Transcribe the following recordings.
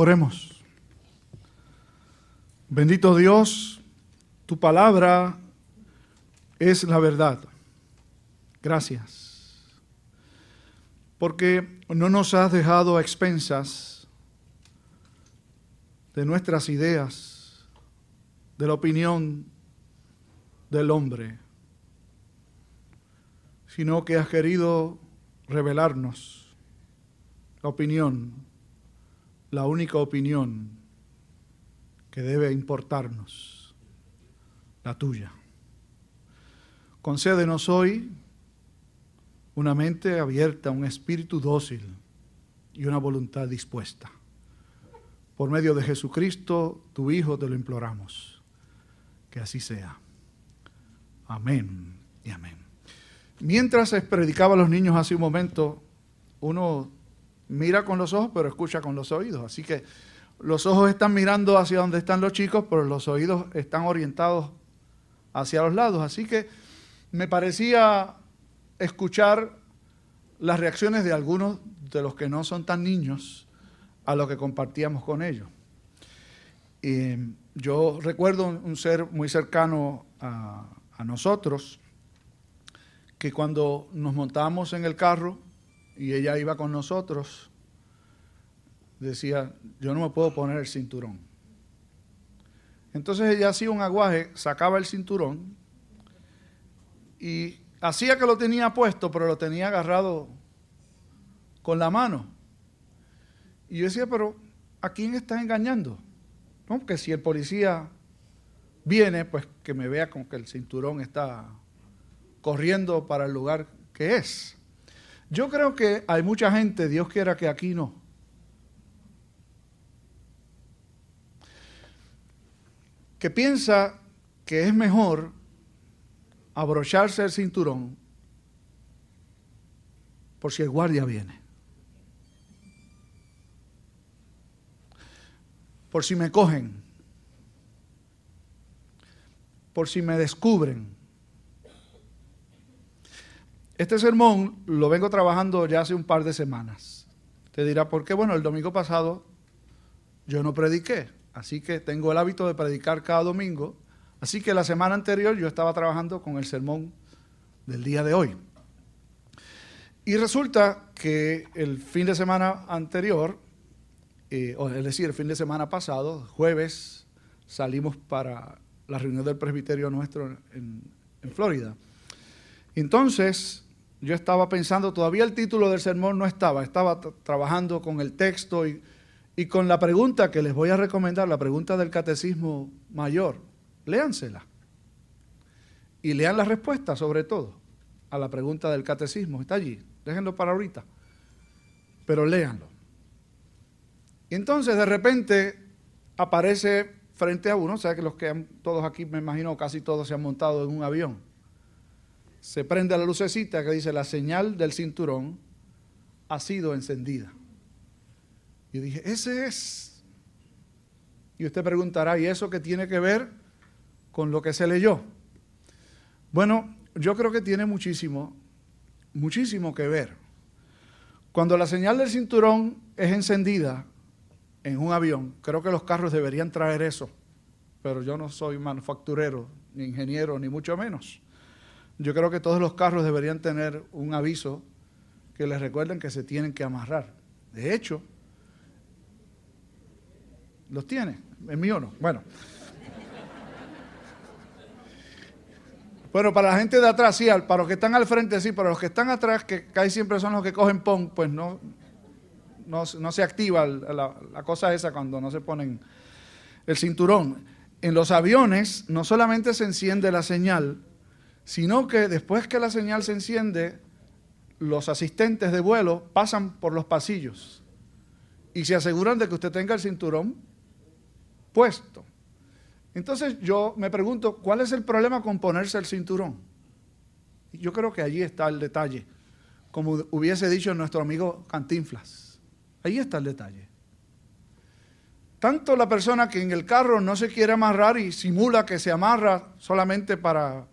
Oremos. Bendito Dios, tu palabra es la verdad. Gracias. Porque no nos has dejado a expensas de nuestras ideas, de la opinión del hombre, sino que has querido revelarnos la opinión, la única opinión que debe importarnos, la tuya. Concédenos hoy una mente abierta, un espíritu dócil y una voluntad dispuesta. Por medio de Jesucristo, tu Hijo, te lo imploramos. Que así sea. Amén y amén. Mientras predicaba a los niños hace un momento, uno mira con los ojos, pero escucha con los oídos. Así que los ojos están mirando hacia donde están los chicos, pero los oídos están orientados hacia los lados. Así que me parecía escuchar las reacciones de algunos de los que no son tan niños a lo que compartíamos con ellos. Y yo recuerdo un ser muy cercano a nosotros, que cuando nos montábamos en el carro y ella iba con nosotros, decía, yo no me puedo poner el cinturón. Entonces ella hacía un aguaje, sacaba el cinturón y hacía que lo tenía puesto, pero lo tenía agarrado con la mano. Y yo decía, pero ¿a quién estás engañando? ¿No? Que si el policía viene, pues que me vea con que el cinturón está corriendo para el lugar que es. Yo creo que hay mucha gente, Dios quiera que aquí no. Que piensa que es mejor abrocharse el cinturón por si el guardia viene. Por si me cogen. Por si me descubren. Este sermón lo vengo trabajando ya hace un par de semanas. Te dirá, ¿por qué? Bueno, el domingo pasado yo no prediqué, así que tengo el hábito de predicar cada domingo Así que la semana anterior yo estaba trabajando con el sermón del día de hoy. Y resulta que el fin de semana anterior, eh, es decir, el fin de semana pasado, jueves, salimos para la reunión del presbiterio nuestro en, Florida. Entonces, yo estaba pensando, todavía el título del sermón no estaba, estaba trabajando con el texto y, con la pregunta que les voy a recomendar, la pregunta del catecismo mayor léansela. Y lean la respuesta, sobre todo, a la pregunta del catecismo. Está allí, déjenlo para ahorita. Pero léanlo. Y entonces de repente aparece frente a uno, o sea que los que han, todos aquí, me imagino, casi todos se han montado en un avión. Se prende la lucecita que dice, la señal del cinturón ha sido encendida. Y dije, ese es. Y usted preguntará, ¿y eso qué tiene que ver con lo que se leyó? Bueno, yo creo que tiene muchísimo, muchísimo que ver. Cuando la señal del cinturón es encendida en un avión, creo que los carros deberían traer eso, pero yo no soy manufacturero, ni ingeniero, ni mucho menos. Yo creo que todos los carros deberían tener un aviso que les recuerden que se tienen que amarrar. De hecho, los tiene, el mío no. Bueno. Bueno, para la gente de atrás sí, para los que están al frente sí, para los que están atrás, que casi siempre son los que cogen PON, pues no, no, se activa la, la, cosa esa cuando no se ponen el cinturón. En los aviones no solamente se enciende la señal, sino que después que la señal se enciende, los asistentes de vuelo pasan por los pasillos y se aseguran de que usted tenga el cinturón puesto. Entonces yo me pregunto, ¿cuál es el problema con ponerse el cinturón? Yo creo que allí está el detalle, como hubiese dicho nuestro amigo Cantinflas. Ahí está el detalle. Tanto la persona que en el carro no se quiere amarrar y simula que se amarra solamente para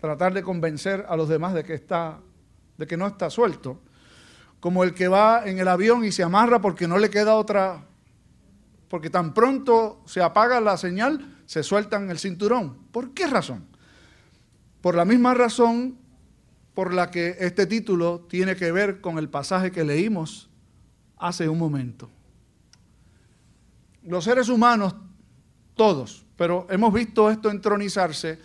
tratar de convencer a los demás de que está de que no está suelto, como el que va en el avión y se amarra porque no le queda otra porque tan pronto se apaga la señal, se sueltan el cinturón. ¿Por qué razón? Por la misma razón por la que este título tiene que ver con el pasaje que leímos hace un momento. Los seres humanos, todos, pero hemos visto esto entronizarse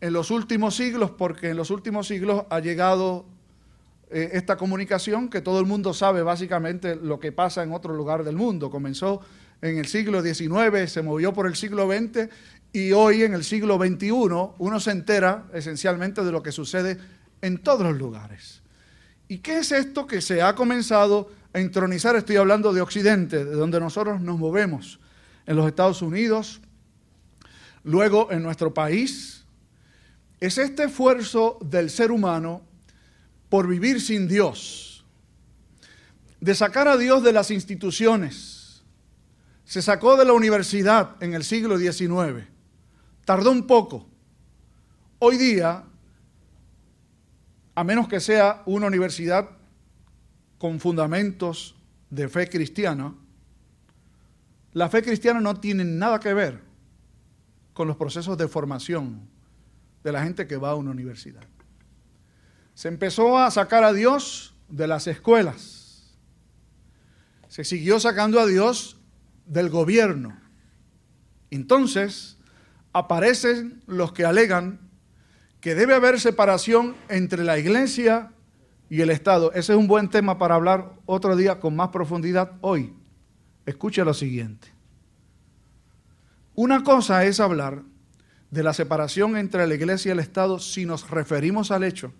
en los últimos siglos porque en los últimos siglos ha llegado eh, esta comunicación que todo el mundo sabe básicamente lo que pasa en otro lugar del mundo. Comenzó en el siglo XIX, se movió por el siglo XX y hoy en el siglo XXI uno se entera esencialmente de lo que sucede en todos los lugares. ¿Y qué es esto que se ha comenzado a entronizar? Estoy hablando de Occidente, de donde nosotros nos movemos, en los Estados Unidos, luego en nuestro país. Es este esfuerzo del ser humano por vivir sin Dios, de sacar a Dios de las instituciones. Se sacó de la universidad en el siglo XIX. Tardó un poco. Hoy día, a menos que sea una universidad con fundamentos de fe cristiana, la fe cristiana no tiene nada que ver con los procesos de formación de la gente que va a una universidad. Se empezó a sacar a Dios de las escuelas. Se siguió sacando a Dios del gobierno. Entonces aparecen los que alegan que debe haber separación entre la iglesia y el Estado. Ese es un buen tema para hablar otro día con más profundidad hoy. Escuche lo siguiente. Una cosa es hablar de la separación entre la iglesia y el Estado si nos referimos al hecho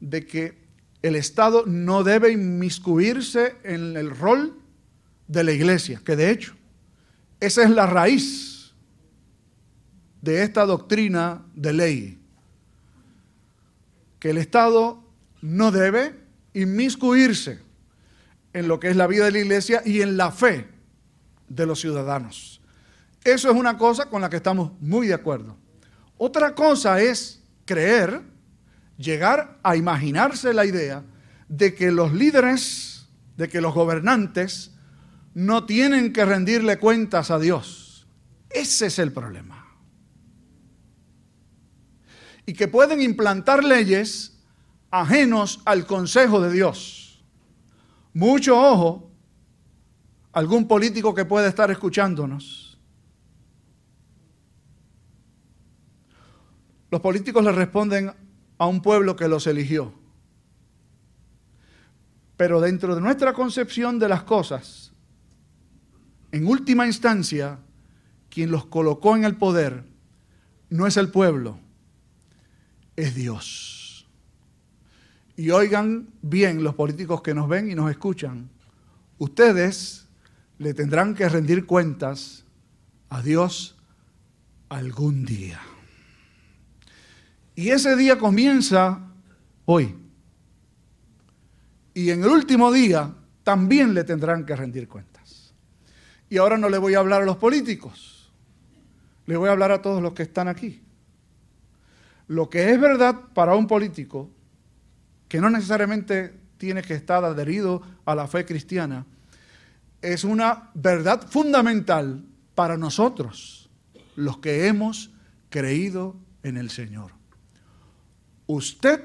de que el Estado no debe inmiscuirse en el rol de la iglesia, que de hecho esa es la raíz de esta doctrina de ley, que el Estado no debe inmiscuirse en lo que es la vida de la iglesia y en la fe de los ciudadanos. Eso es una cosa con la que estamos muy de acuerdo. Otra cosa es creer llegar a imaginarse la idea de que los líderes, de que los gobernantes no tienen que rendirle cuentas a Dios. Ese es el problema. Y que pueden implantar leyes ajenos al consejo de Dios. Mucho ojo, algún político que pueda estar escuchándonos. Los políticos le responden a un pueblo que los eligió. Pero dentro de nuestra concepción de las cosas, en última instancia, quien los colocó en el poder no es el pueblo, es Dios. Y oigan bien los políticos que nos ven y nos escuchan, ustedes le tendrán que rendir cuentas a Dios algún día. Y ese día comienza hoy. Y en el último día también le tendrán que rendir cuentas. Y ahora no le voy a hablar a los políticos, le voy a hablar a todos los que están aquí. Lo que es verdad para un político, que no necesariamente tiene que estar adherido a la fe cristiana, es una verdad fundamental para nosotros, los que hemos creído en el Señor usted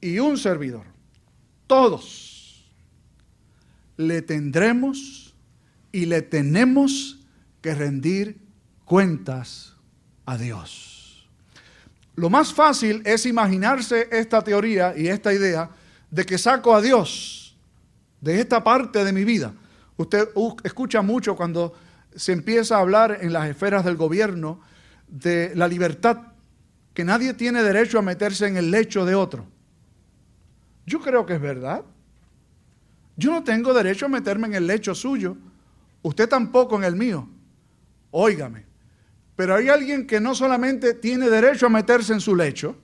y un servidor, todos, le tendremos y le tenemos que rendir cuentas a Dios. Lo más fácil es imaginarse esta teoría y esta idea de que saco a Dios de esta parte de mi vida. Usted escucha mucho cuando se empieza a hablar en las esferas del gobierno de la libertad que nadie tiene derecho a meterse en el lecho de otro. Yo creo que es verdad. Yo no tengo derecho a meterme en el lecho suyo, usted tampoco en el mío. Óigame, pero hay alguien que no solamente tiene derecho a meterse en su lecho,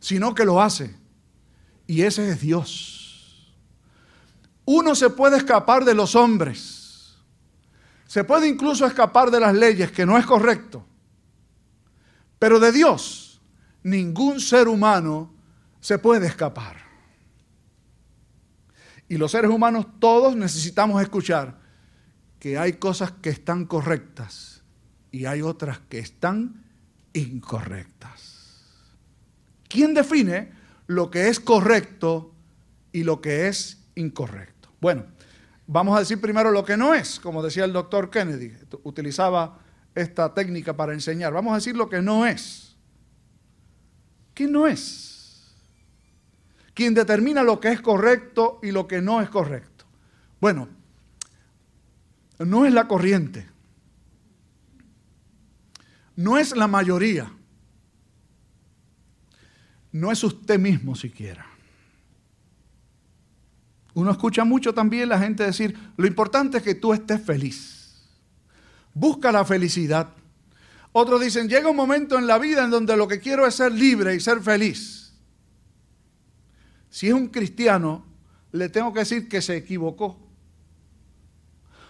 sino que lo hace. Y ese es Dios. Uno se puede escapar de los hombres. Se puede incluso escapar de las leyes, que no es correcto. Pero de Dios ningún ser humano se puede escapar. Y los seres humanos todos necesitamos escuchar que hay cosas que están correctas y hay otras que están incorrectas. ¿Quién define lo que es correcto y lo que es incorrecto? Bueno, vamos a decir primero lo que no es, como decía el doctor Kennedy, utilizaba esta técnica para enseñar. Vamos a decir lo que no es. ¿Qué no es? Quien determina lo que es correcto y lo que no es correcto. Bueno, no es la corriente, no es la mayoría, no es usted mismo siquiera. Uno escucha mucho también la gente decir, lo importante es que tú estés feliz. Busca la felicidad. Otros dicen, llega un momento en la vida en donde lo que quiero es ser libre y ser feliz. Si es un cristiano, le tengo que decir que se equivocó.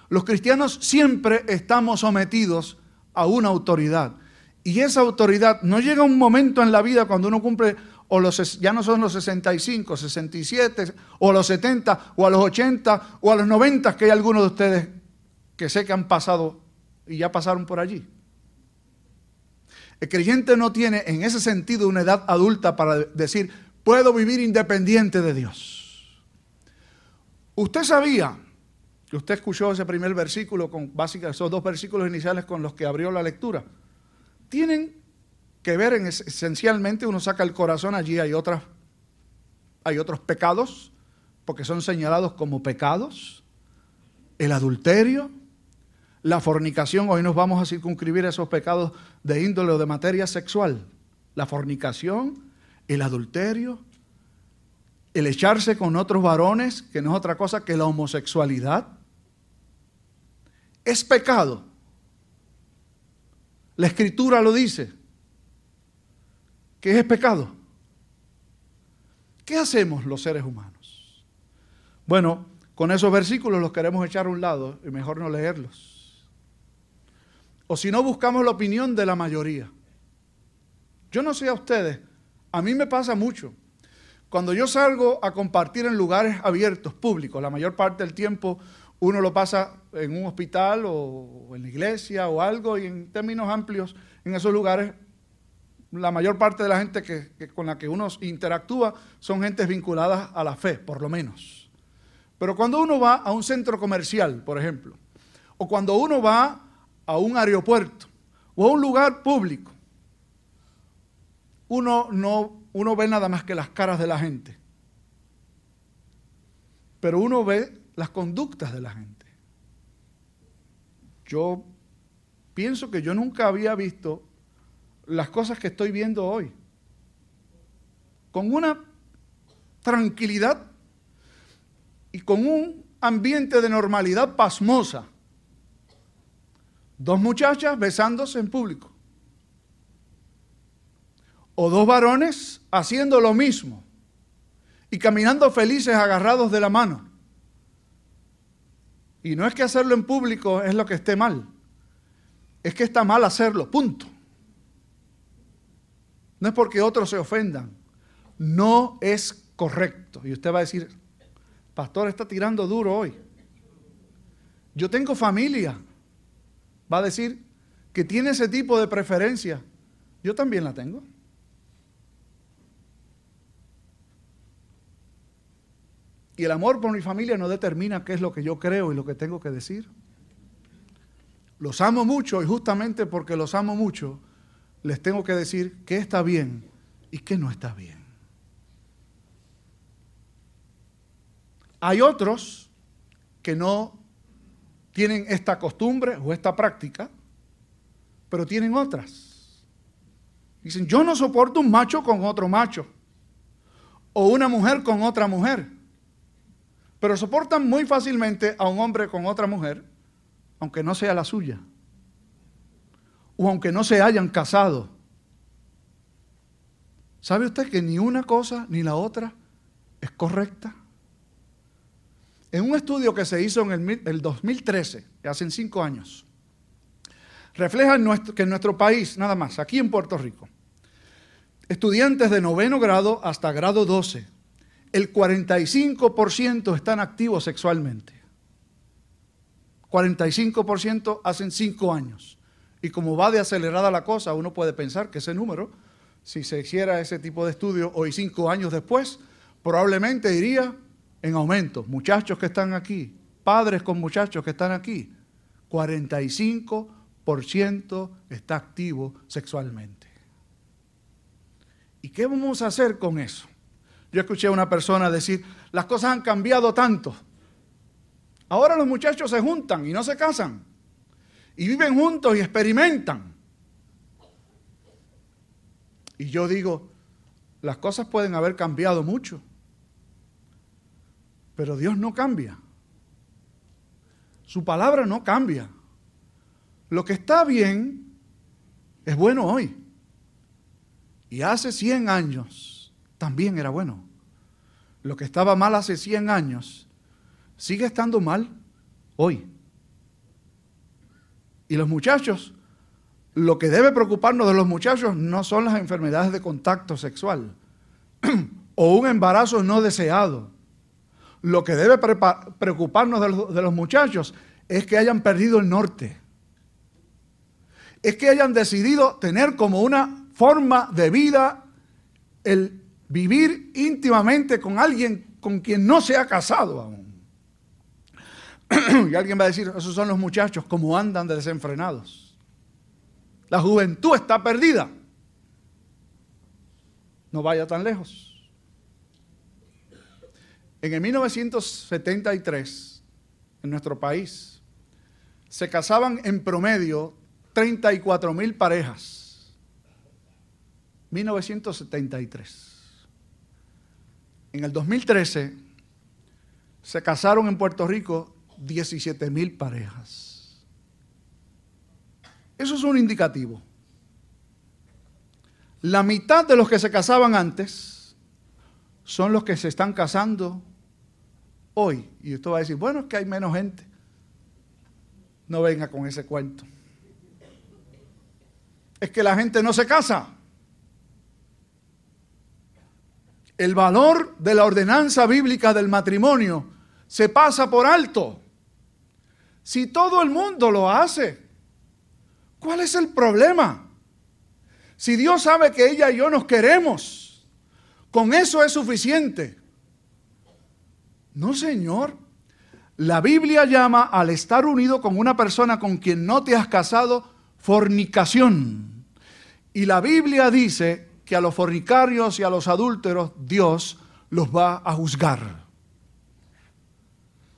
Los cristianos siempre estamos sometidos a una autoridad. Y esa autoridad no llega un momento en la vida cuando uno cumple, o los, ya no son los 65, 67, o los 70, o a los 80, o a los 90, que hay algunos de ustedes que sé que han pasado y ya pasaron por allí. El creyente no tiene en ese sentido una edad adulta para decir, puedo vivir independiente de Dios. Usted sabía usted escuchó ese primer versículo, con básicamente esos dos versículos iniciales con los que abrió la lectura, tienen que ver en, esencialmente, uno saca el corazón, allí hay, otras, hay otros pecados, porque son señalados como pecados, el adulterio, la fornicación, hoy nos vamos a circunscribir esos pecados de índole o de materia sexual, la fornicación, el adulterio, el echarse con otros varones, que no es otra cosa que la homosexualidad, es pecado. La escritura lo dice. que es pecado? ¿Qué hacemos los seres humanos? Bueno, con esos versículos los queremos echar a un lado y mejor no leerlos. O si no, buscamos la opinión de la mayoría. Yo no sé a ustedes, a mí me pasa mucho. Cuando yo salgo a compartir en lugares abiertos, públicos, la mayor parte del tiempo uno lo pasa en un hospital o en la iglesia o algo, y en términos amplios, en esos lugares, la mayor parte de la gente que, con la que uno interactúa son gentes vinculadas a la fe, por lo menos. Pero cuando uno va a un centro comercial, por ejemplo, o cuando uno va a un aeropuerto o a un lugar público, uno no uno ve nada más que las caras de la gente. Pero uno ve las conductas de la gente. Yo pienso que yo nunca había visto las cosas que estoy viendo hoy. Con una tranquilidad y con un ambiente de normalidad pasmosa. Dos muchachas besándose en público. O dos varones haciendo lo mismo y caminando felices agarrados de la mano. Y no es que hacerlo en público es lo que esté mal, es que está mal hacerlo, punto. No es porque otros se ofendan, no es correcto. Y usted va a decir, pastor está tirando duro hoy. Yo tengo familia, va a decir que tiene ese tipo de preferencia. Yo también la tengo. Y el amor por mi familia no determina qué es lo que yo creo y lo que tengo que decir. Los amo mucho y justamente porque los amo mucho, les tengo que decir qué está bien y qué no está bien. Hay otros que no tienen esta costumbre o esta práctica, pero tienen otras. Dicen, yo no soporto un macho con otro macho o una mujer con otra mujer pero soportan muy fácilmente a un hombre con otra mujer, aunque no sea la suya, o aunque no se hayan casado. ¿Sabe usted que ni una cosa ni la otra es correcta? En un estudio que se hizo en el, 2013, hace cinco años, refleja que en nuestro país, nada más, aquí en Puerto Rico, estudiantes de noveno grado hasta grado 12 el 45% están activos sexualmente. 45% hacen 5 años. Y como va de acelerada la cosa, uno puede pensar que ese número, si se hiciera ese tipo de estudio hoy 5 años después, probablemente iría en aumento. Muchachos que están aquí, padres con muchachos que están aquí, 45% está activo sexualmente. ¿Y qué vamos a hacer con eso? Yo escuché a una persona decir, las cosas han cambiado tanto. Ahora los muchachos se juntan y no se casan. Y viven juntos y experimentan. Y yo digo, las cosas pueden haber cambiado mucho. Pero Dios no cambia. Su palabra no cambia. Lo que está bien es bueno hoy. Y hace 100 años también era bueno. Lo que estaba mal hace 100 años sigue estando mal hoy. Y los muchachos, lo que debe preocuparnos de los muchachos no son las enfermedades de contacto sexual o un embarazo no deseado. Lo que debe preocuparnos de los, muchachos es que hayan perdido el norte. Es que hayan decidido tener como una forma de vida el vivir íntimamente con alguien con quien no se ha casado aún. y alguien va a decir, esos son los muchachos, como andan de desenfrenados. La juventud está perdida. No vaya tan lejos. En el 1973, en nuestro país, se casaban en promedio 34 mil parejas 1973. En el 2013 se casaron en Puerto Rico 17 mil parejas. Eso es un indicativo. La mitad de los que se casaban antes son los que se están casando hoy. Y usted va a decir, bueno, es que hay menos gente. No venga con ese cuento. Es que la gente no se casa. el valor de la ordenanza bíblica del matrimonio se pasa por alto. Si todo el mundo lo hace, ¿cuál es el problema? Si Dios sabe que ella y yo nos queremos, con eso es suficiente. No, Señor. La Biblia llama al estar unido con una persona con quien no te has casado fornicación. Y la Biblia dice que a los fornicarios y a los adúlteros Dios los va a juzgar.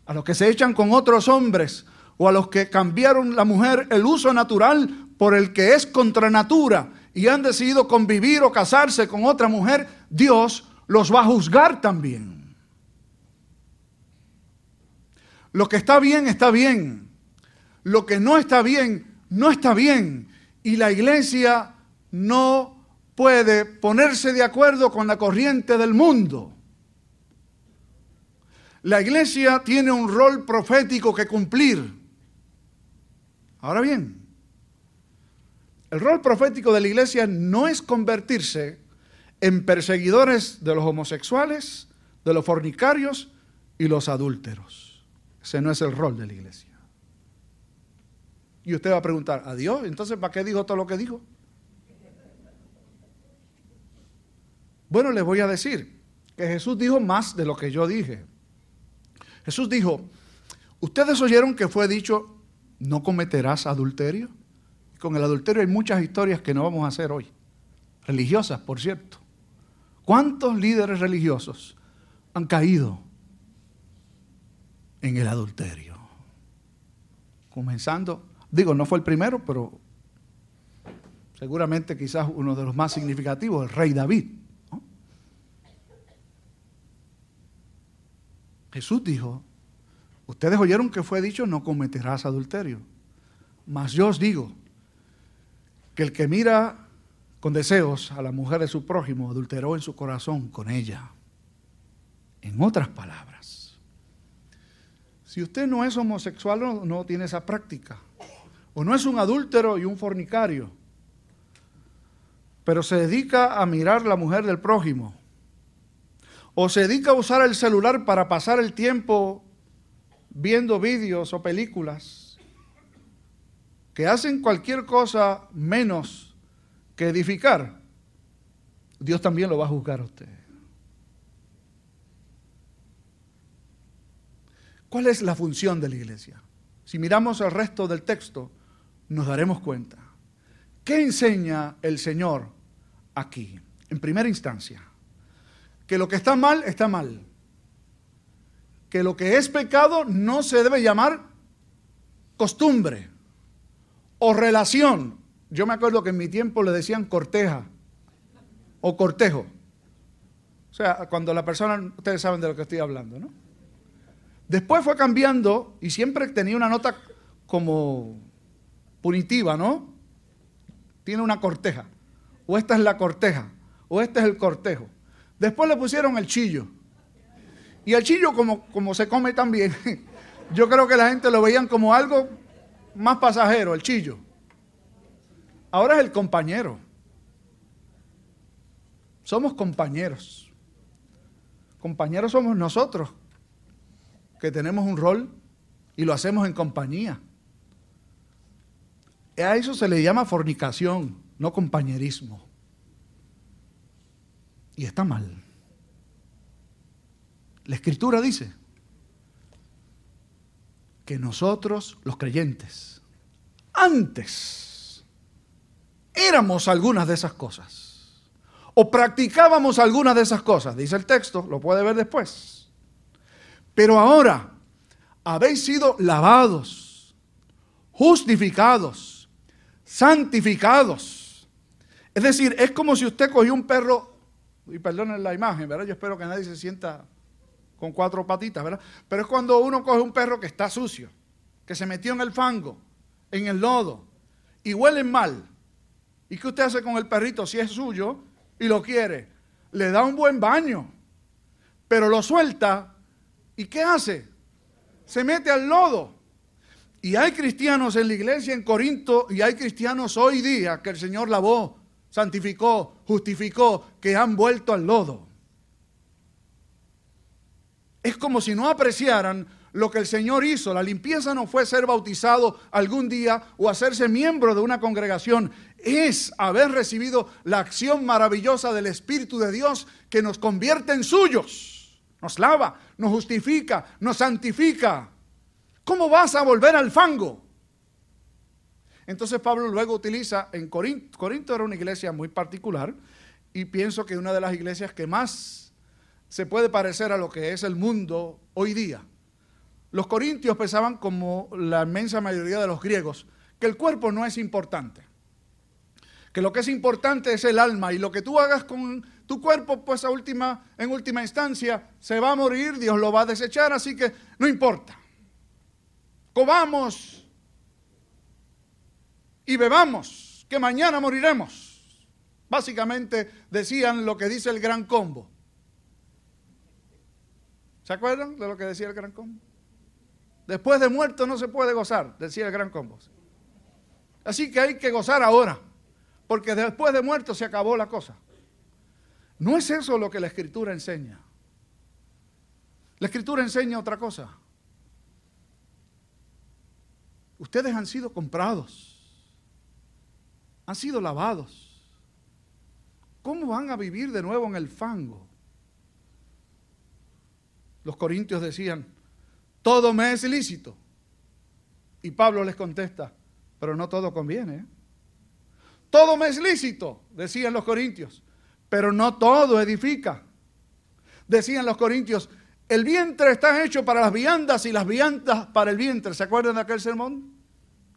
A los que se echan con otros hombres o a los que cambiaron la mujer el uso natural por el que es contra natura y han decidido convivir o casarse con otra mujer, Dios los va a juzgar también. Lo que está bien está bien. Lo que no está bien no está bien. Y la iglesia no puede ponerse de acuerdo con la corriente del mundo. La iglesia tiene un rol profético que cumplir. Ahora bien, el rol profético de la iglesia no es convertirse en perseguidores de los homosexuales, de los fornicarios y los adúlteros. Ese no es el rol de la iglesia. Y usted va a preguntar, ¿a Dios? Entonces, ¿para qué dijo todo lo que dijo? Bueno, les voy a decir que Jesús dijo más de lo que yo dije. Jesús dijo, ustedes oyeron que fue dicho, no cometerás adulterio. Con el adulterio hay muchas historias que no vamos a hacer hoy, religiosas, por cierto. ¿Cuántos líderes religiosos han caído en el adulterio? Comenzando, digo, no fue el primero, pero seguramente quizás uno de los más significativos, el rey David. Jesús dijo, ustedes oyeron que fue dicho, no cometerás adulterio. Mas yo os digo que el que mira con deseos a la mujer de su prójimo adulteró en su corazón con ella. En otras palabras, si usted no es homosexual, no, no tiene esa práctica. O no es un adúltero y un fornicario, pero se dedica a mirar la mujer del prójimo o se dedica a usar el celular para pasar el tiempo viendo vídeos o películas, que hacen cualquier cosa menos que edificar, Dios también lo va a juzgar a usted. ¿Cuál es la función de la iglesia? Si miramos el resto del texto, nos daremos cuenta. ¿Qué enseña el Señor aquí? En primera instancia, que lo que está mal está mal. Que lo que es pecado no se debe llamar costumbre o relación. Yo me acuerdo que en mi tiempo le decían corteja o cortejo. O sea, cuando la persona, ustedes saben de lo que estoy hablando, ¿no? Después fue cambiando y siempre tenía una nota como punitiva, ¿no? Tiene una corteja. O esta es la corteja. O este es el cortejo. Después le pusieron el chillo. Y el chillo, como, como se come también, yo creo que la gente lo veían como algo más pasajero, el chillo. Ahora es el compañero. Somos compañeros. Compañeros somos nosotros, que tenemos un rol y lo hacemos en compañía. A eso se le llama fornicación, no compañerismo. Y está mal. La escritura dice que nosotros, los creyentes, antes éramos algunas de esas cosas. O practicábamos algunas de esas cosas, dice el texto, lo puede ver después. Pero ahora habéis sido lavados, justificados, santificados. Es decir, es como si usted cogió un perro, y perdonen la imagen, ¿verdad? Yo espero que nadie se sienta con cuatro patitas, ¿verdad? Pero es cuando uno coge un perro que está sucio, que se metió en el fango, en el lodo, y huele mal. ¿Y qué usted hace con el perrito si es suyo y lo quiere? Le da un buen baño, pero lo suelta, ¿y qué hace? Se mete al lodo. Y hay cristianos en la iglesia en Corinto y hay cristianos hoy día que el Señor lavó, santificó, justificó, que han vuelto al lodo. Es como si no apreciaran lo que el Señor hizo. La limpieza no fue ser bautizado algún día o hacerse miembro de una congregación. Es haber recibido la acción maravillosa del Espíritu de Dios que nos convierte en suyos. Nos lava, nos justifica, nos santifica. ¿Cómo vas a volver al fango? Entonces Pablo luego utiliza en Corinto, Corinto era una iglesia muy particular y pienso que una de las iglesias que más se puede parecer a lo que es el mundo hoy día. Los corintios pensaban como la inmensa mayoría de los griegos, que el cuerpo no es importante, que lo que es importante es el alma y lo que tú hagas con tu cuerpo, pues a última, en última instancia se va a morir, Dios lo va a desechar, así que no importa comamos y bebamos, que mañana moriremos. Básicamente decían lo que dice el gran combo. ¿Se acuerdan de lo que decía el gran combo? Después de muerto no se puede gozar, decía el gran combo. Así que hay que gozar ahora, porque después de muerto se acabó la cosa. No es eso lo que la escritura enseña. La escritura enseña otra cosa. Ustedes han sido comprados, han sido lavados. ¿Cómo van a vivir de nuevo en el fango? Los corintios decían, todo me es ilícito. Y Pablo les contesta, pero no todo conviene. ¿eh? Todo me es lícito, decían los corintios, pero no todo edifica. Decían los corintios, el vientre está hecho para las viandas y las viandas para el vientre. ¿Se acuerdan de aquel sermón?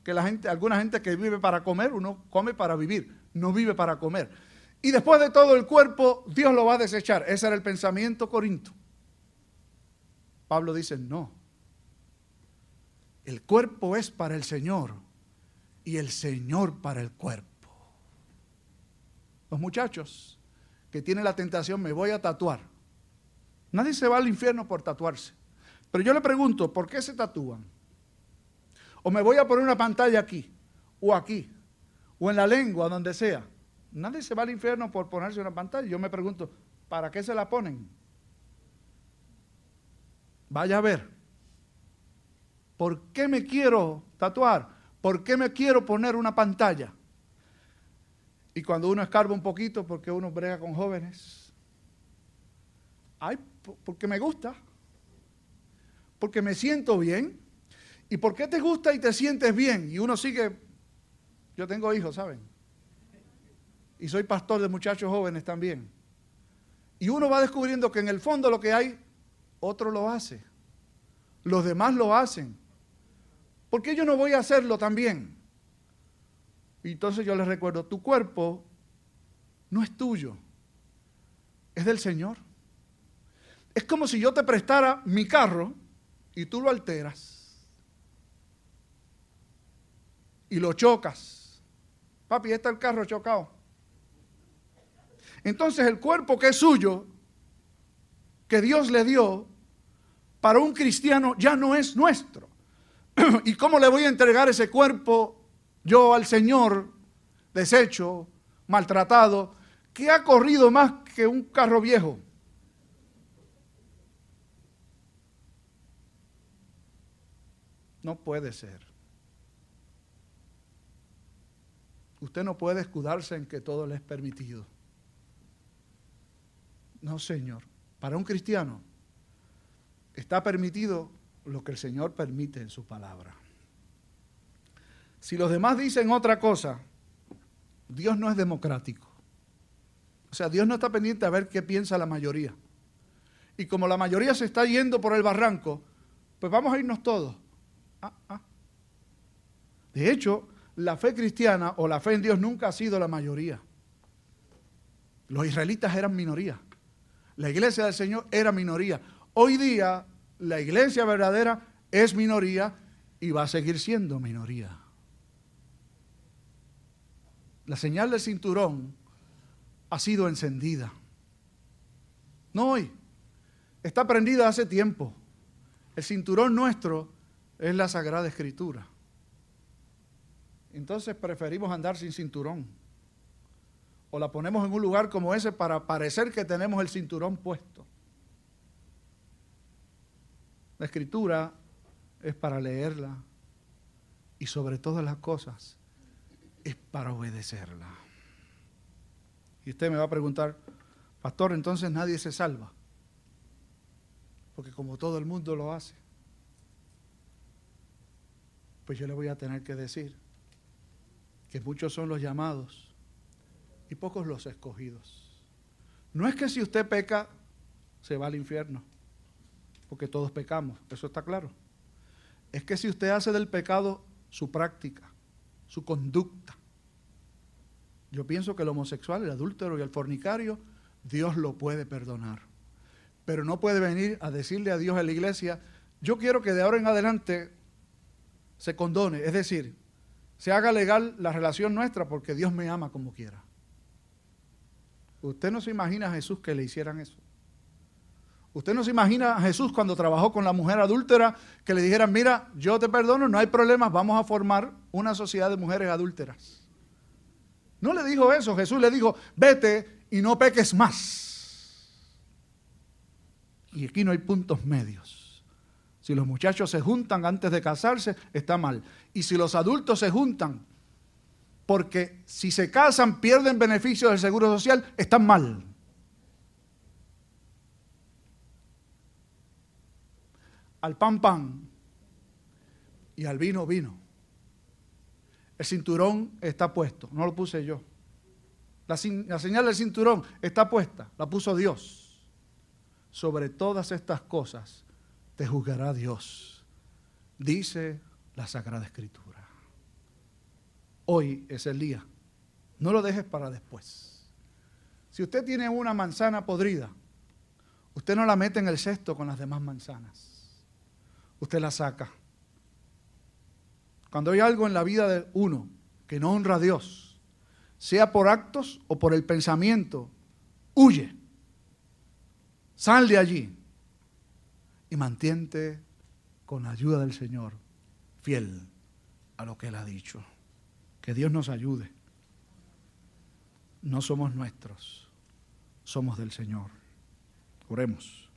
Que la gente, alguna gente que vive para comer, uno come para vivir, no vive para comer. Y después de todo el cuerpo, Dios lo va a desechar. Ese era el pensamiento corinto. Pablo dice, no. El cuerpo es para el Señor y el Señor para el cuerpo. Los muchachos que tienen la tentación, me voy a tatuar Nadie se va al infierno por tatuarse. Pero yo le pregunto, ¿por qué se tatúan? O me voy a poner una pantalla aquí, o aquí, o en la lengua, donde sea. Nadie se va al infierno por ponerse una pantalla. Yo me pregunto, ¿para qué se la ponen? Vaya a ver. ¿Por qué me quiero tatuar? ¿Por qué me quiero poner una pantalla? Y cuando uno escarba un poquito, porque uno brega con jóvenes, ay, porque me gusta, porque me siento bien. ¿Y por qué te gusta y te sientes bien? Y uno sigue, yo tengo hijos, ¿saben? Y soy pastor de muchachos jóvenes también. Y uno va descubriendo que en el fondo lo que hay, otro lo hace. Los demás lo hacen. ¿Por qué yo no voy a hacerlo también? Y entonces yo les recuerdo, tu cuerpo no es tuyo, es del Señor. Es como si yo te prestara mi carro y tú lo alteras y lo chocas. Papi, está el carro chocado. Entonces el cuerpo que es suyo, que Dios le dio, para un cristiano ya no es nuestro. ¿Y cómo le voy a entregar ese cuerpo yo al Señor, deshecho, maltratado, que ha corrido más que un carro viejo? No puede ser. Usted no puede escudarse en que todo le es permitido. No, Señor. Para un cristiano está permitido lo que el Señor permite en su palabra. Si los demás dicen otra cosa, Dios no es democrático. O sea, Dios no está pendiente a ver qué piensa la mayoría. Y como la mayoría se está yendo por el barranco, pues vamos a irnos todos. Ah, ah. De hecho, la fe cristiana o la fe en Dios nunca ha sido la mayoría. Los israelitas eran minoría. La iglesia del Señor era minoría. Hoy día la iglesia verdadera es minoría y va a seguir siendo minoría. La señal del cinturón ha sido encendida. No hoy, está prendida hace tiempo. El cinturón nuestro es la Sagrada Escritura. Entonces preferimos andar sin cinturón. O la ponemos en un lugar como ese para parecer que tenemos el cinturón puesto. La escritura es para leerla y sobre todas las cosas es para obedecerla. Y usted me va a preguntar, pastor, entonces nadie se salva. Porque como todo el mundo lo hace, pues yo le voy a tener que decir que muchos son los llamados y pocos los escogidos. No es que si usted peca, se va al infierno porque todos pecamos, eso está claro. Es que si usted hace del pecado su práctica, su conducta, yo pienso que el homosexual, el adúltero y el fornicario, Dios lo puede perdonar. Pero no puede venir a decirle a Dios en la iglesia, yo quiero que de ahora en adelante se condone, es decir, se haga legal la relación nuestra porque Dios me ama como quiera. Usted no se imagina a Jesús que le hicieran eso. Usted no se imagina a Jesús cuando trabajó con la mujer adúltera que le dijeran, mira, yo te perdono, no hay problema, vamos a formar una sociedad de mujeres adúlteras. No le dijo eso, Jesús le dijo, vete y no peques más. Y aquí no hay puntos medios. Si los muchachos se juntan antes de casarse, está mal. Y si los adultos se juntan, porque si se casan pierden beneficios del Seguro Social, están mal. al pan pan y al vino vino. El cinturón está puesto, no lo puse yo. La, señal del cinturón está puesta, la puso Dios. Sobre todas estas cosas te juzgará Dios, dice la Sagrada Escritura. Hoy es el día, no lo dejes para después. Si usted tiene una manzana podrida, usted no la mete en el cesto con las demás manzanas usted la saca. Cuando hay algo en la vida de uno que no honra a Dios, sea por actos o por el pensamiento, huye. Sal de allí y mantiente con la ayuda del Señor fiel a lo que Él ha dicho. Que Dios nos ayude. No somos nuestros, somos del Señor. Oremos.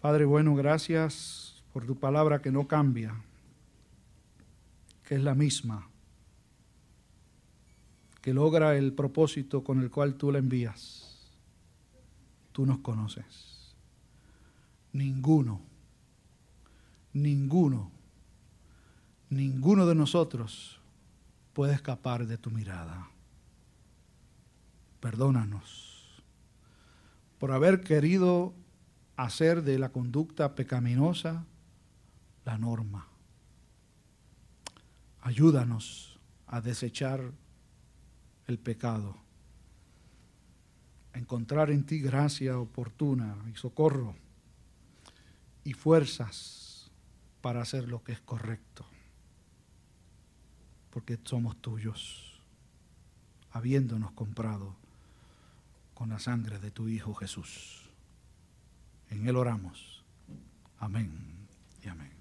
Padre bueno, gracias por tu palabra que no cambia. que es la misma, que logra el propósito con el cual tú la envías. Tú nos conoces. Ninguno, ninguno, ninguno de nosotros puede escapar de tu mirada. Perdónanos por haber querido hacer de la conducta pecaminosa la norma. Ayúdanos a desechar el pecado, a encontrar en ti gracia oportuna y socorro y fuerzas para hacer lo que es correcto, porque somos tuyos, habiéndonos comprado con la sangre de tu Hijo Jesús. En Él oramos. Amén y amén.